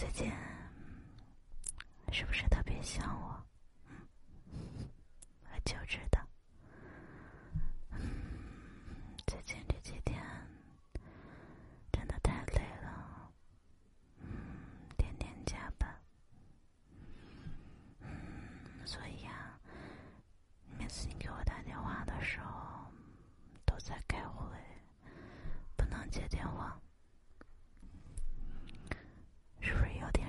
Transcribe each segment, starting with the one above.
最近是不是特别想我？我就知道。最近这几天真的太累了，天天加班，所以呀，每次你给我打电话的时候都在开会，不能接电话。是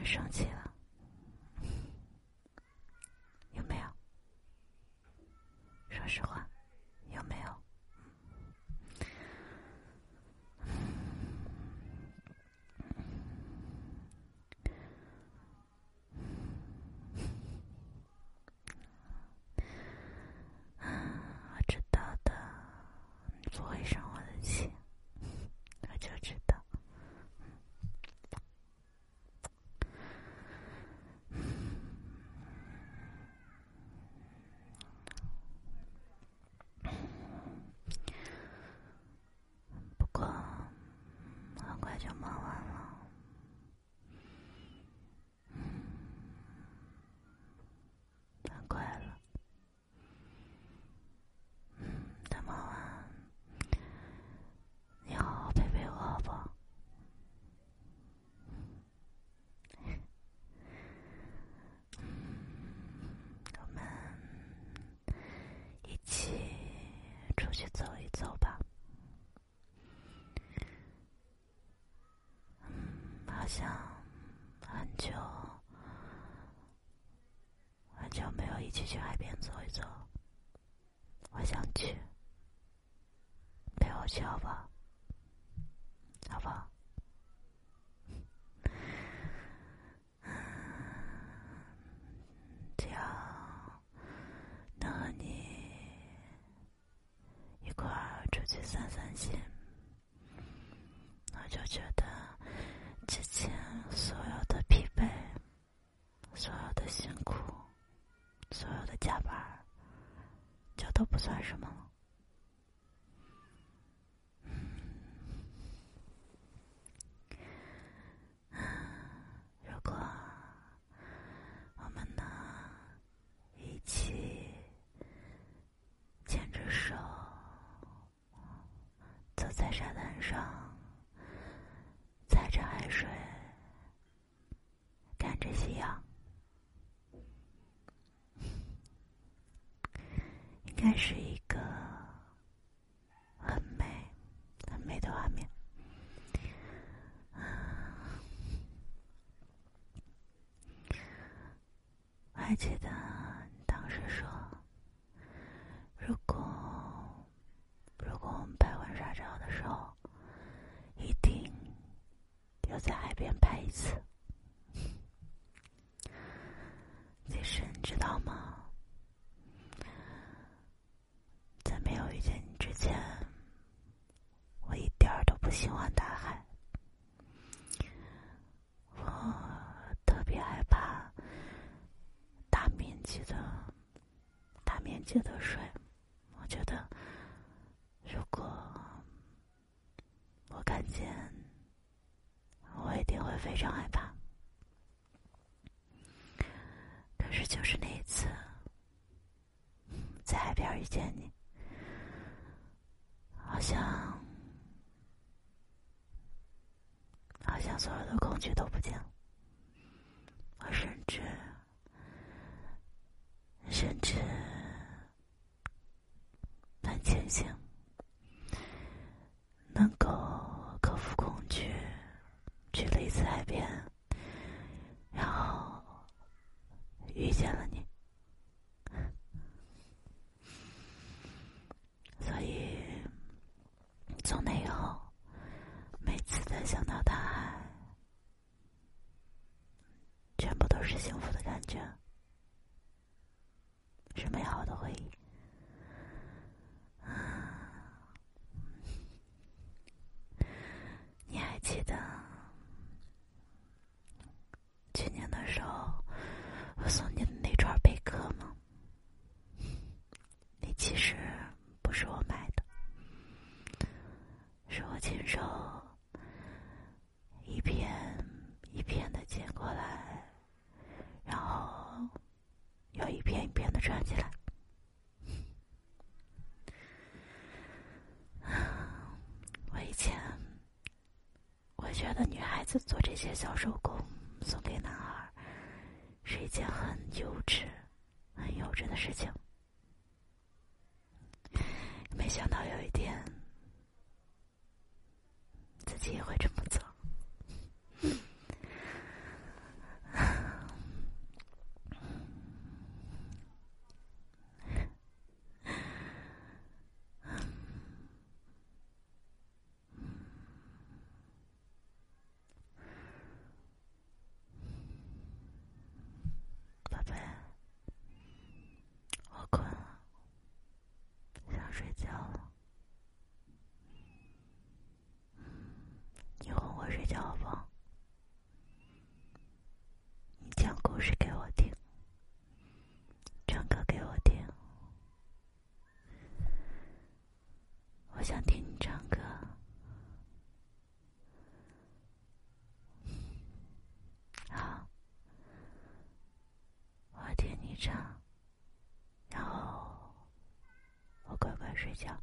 生气了点生气了？有没有？说实话，有没有？我知道的，你不会生我的气，我就知道。不过很快就忙完了，很快了。等忙完，你好好陪陪我，好不好？我们一起出去走一走吧。嗯，好像很久很久没有一起去海边走一走，我想去，陪我去好不好？好不好？只要能和你一块出去散散心，我就觉得之前所有的疲惫、所有的辛苦、所有的加班，就都不算什么了。如果我们能一起牵着手走在沙滩上，踩着海水，看着夕阳，应该是一个很美、很美的画面。还记得当时说，如果如果我们拍婚纱照的时候，一定要在海边拍一次。其实你知道吗？在没有遇见你之前，我一点儿都不喜欢大海。我特别害怕大面积的、大面积的水。我觉得，如果我看见，我一定会非常害怕。可是就是那一次，在海边遇见你，好像好像所有的恐惧都不见了。我甚至甚至很庆幸能够克服恐惧，去了一次海边，然后遇见了你。所以从那以后，每次在想到大海，全部都是幸福的感觉，是美好的回忆。你还记得去年的时候，我送你的那串贝壳吗？你其实不是我买的，是我亲手一片一片的剪过穿起来。我以前，我觉得女孩子做这些小手工送给男孩，是一件很幼稚、很幼稚的事情。没想到有一天，自己也会这么做。宝贝，我困了，想睡觉了。你哄我睡觉好不好？你讲故事给我听，唱歌给我听。我想听你唱歌。好，我听你唱，然后我乖乖睡觉。